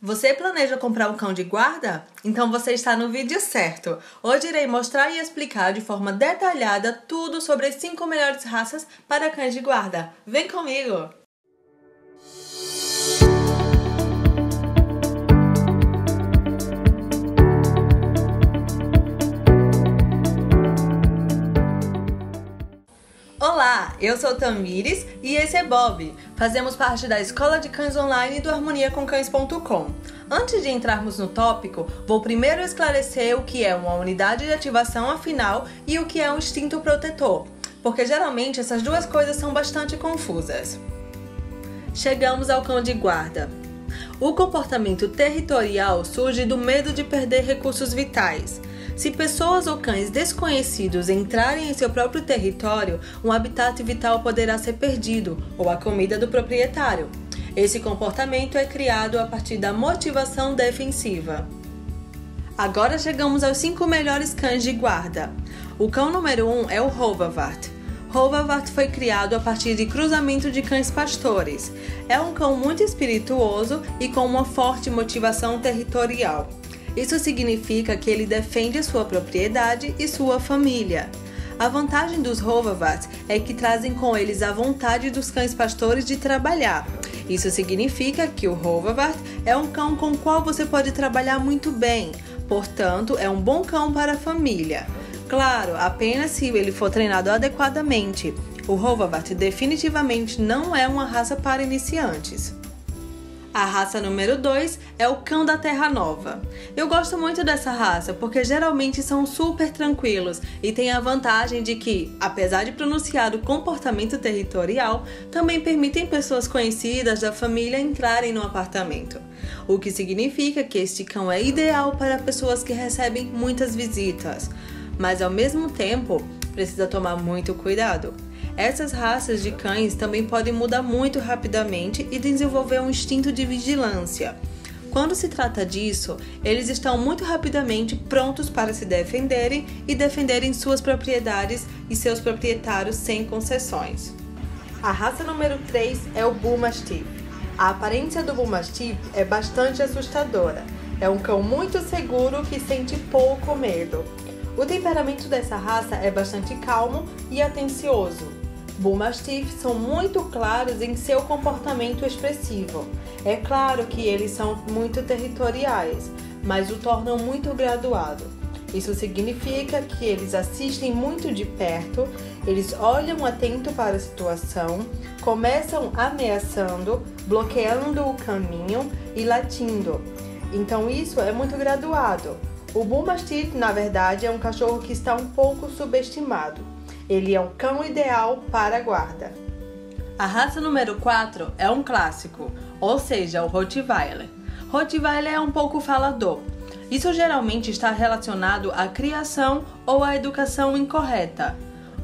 Você planeja comprar um cão de guarda? Então você está no vídeo certo. Hoje irei mostrar e explicar de forma detalhada tudo sobre as 5 melhores raças para cães de guarda. Vem comigo! Olá, eu sou Tamires e esse é Bob. Fazemos parte da Escola de Cães Online do harmoniacomcães.com. Antes de entrarmos no tópico, vou primeiro esclarecer o que é uma unidade de ativação afinal e o que é um instinto protetor, porque geralmente essas duas coisas são bastante confusas. Chegamos ao cão de guarda. O comportamento territorial surge do medo de perder recursos vitais. Se pessoas ou cães desconhecidos entrarem em seu próprio território, um habitat vital poderá ser perdido ou a comida do proprietário. Esse comportamento é criado a partir da motivação defensiva. Agora chegamos aos 5 melhores cães de guarda. O cão número 1 um é o Rovavart. Rovavart foi criado a partir de cruzamento de cães pastores. É um cão muito espirituoso e com uma forte motivação territorial. Isso significa que ele defende sua propriedade e sua família. A vantagem dos Rovavats é que trazem com eles a vontade dos cães pastores de trabalhar. Isso significa que o Rovavat é um cão com o qual você pode trabalhar muito bem, portanto, é um bom cão para a família. Claro, apenas se ele for treinado adequadamente. O Rovavat definitivamente não é uma raça para iniciantes. A raça número 2 é o cão da Terra Nova. Eu gosto muito dessa raça porque geralmente são super tranquilos e tem a vantagem de que, apesar de pronunciar o comportamento territorial, também permitem pessoas conhecidas da família entrarem no apartamento. O que significa que este cão é ideal para pessoas que recebem muitas visitas, mas ao mesmo tempo precisa tomar muito cuidado essas raças de cães também podem mudar muito rapidamente e desenvolver um instinto de vigilância. Quando se trata disso, eles estão muito rapidamente prontos para se defenderem e defenderem suas propriedades e seus proprietários sem concessões. A raça número 3 é o Bull Mastiff. A aparência do Bull Mastiff é bastante assustadora. É um cão muito seguro que sente pouco medo. O temperamento dessa raça é bastante calmo e atencioso. Bull Mastiff são muito claros em seu comportamento expressivo. É claro que eles são muito territoriais, mas o tornam muito graduado. Isso significa que eles assistem muito de perto, eles olham atento para a situação, começam ameaçando, bloqueando o caminho e latindo. Então isso é muito graduado. O Bull Mastiff, na verdade, é um cachorro que está um pouco subestimado. Ele é um cão ideal para guarda. A raça número 4 é um clássico, ou seja, o Rottweiler. Rottweiler é um pouco falador. Isso geralmente está relacionado à criação ou à educação incorreta.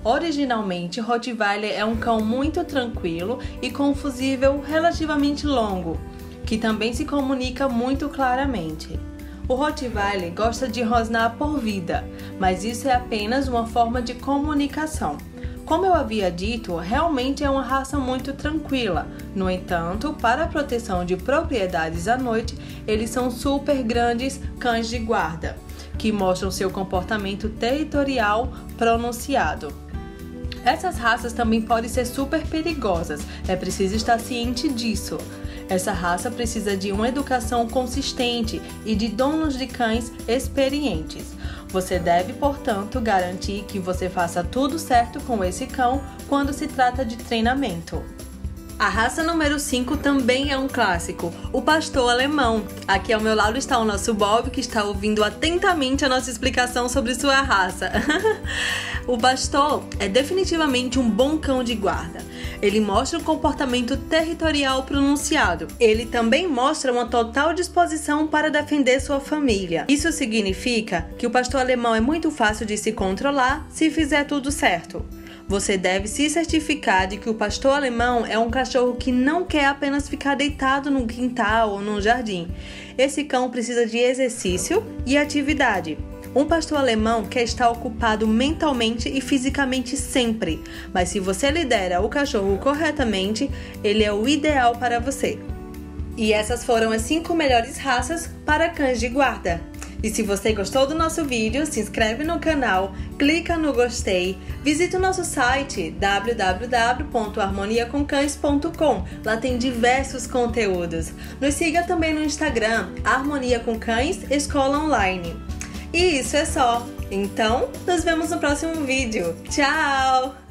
Originalmente, Rottweiler é um cão muito tranquilo e com um fusível relativamente longo, que também se comunica muito claramente. O Rottweiler gosta de rosnar por vida, mas isso é apenas uma forma de comunicação. Como eu havia dito, realmente é uma raça muito tranquila. No entanto, para a proteção de propriedades à noite, eles são super grandes cães de guarda, que mostram seu comportamento territorial pronunciado. Essas raças também podem ser super perigosas, é preciso estar ciente disso. Essa raça precisa de uma educação consistente e de donos de cães experientes. Você deve, portanto, garantir que você faça tudo certo com esse cão quando se trata de treinamento. A raça número 5 também é um clássico, o pastor alemão. Aqui ao meu lado está o nosso Bob, que está ouvindo atentamente a nossa explicação sobre sua raça. o pastor é definitivamente um bom cão de guarda. Ele mostra um comportamento territorial pronunciado. Ele também mostra uma total disposição para defender sua família. Isso significa que o pastor alemão é muito fácil de se controlar se fizer tudo certo. Você deve se certificar de que o pastor alemão é um cachorro que não quer apenas ficar deitado no quintal ou no jardim. Esse cão precisa de exercício e atividade. Um pastor alemão quer estar ocupado mentalmente e fisicamente sempre, mas se você lidera o cachorro corretamente, ele é o ideal para você. E essas foram as 5 melhores raças para cães de guarda. E se você gostou do nosso vídeo, se inscreve no canal, clica no gostei, visite o nosso site www.harmoniacomcães.com. Lá tem diversos conteúdos. Nos siga também no Instagram, Harmonia com Cães Escola Online. E isso é só. Então, nos vemos no próximo vídeo. Tchau!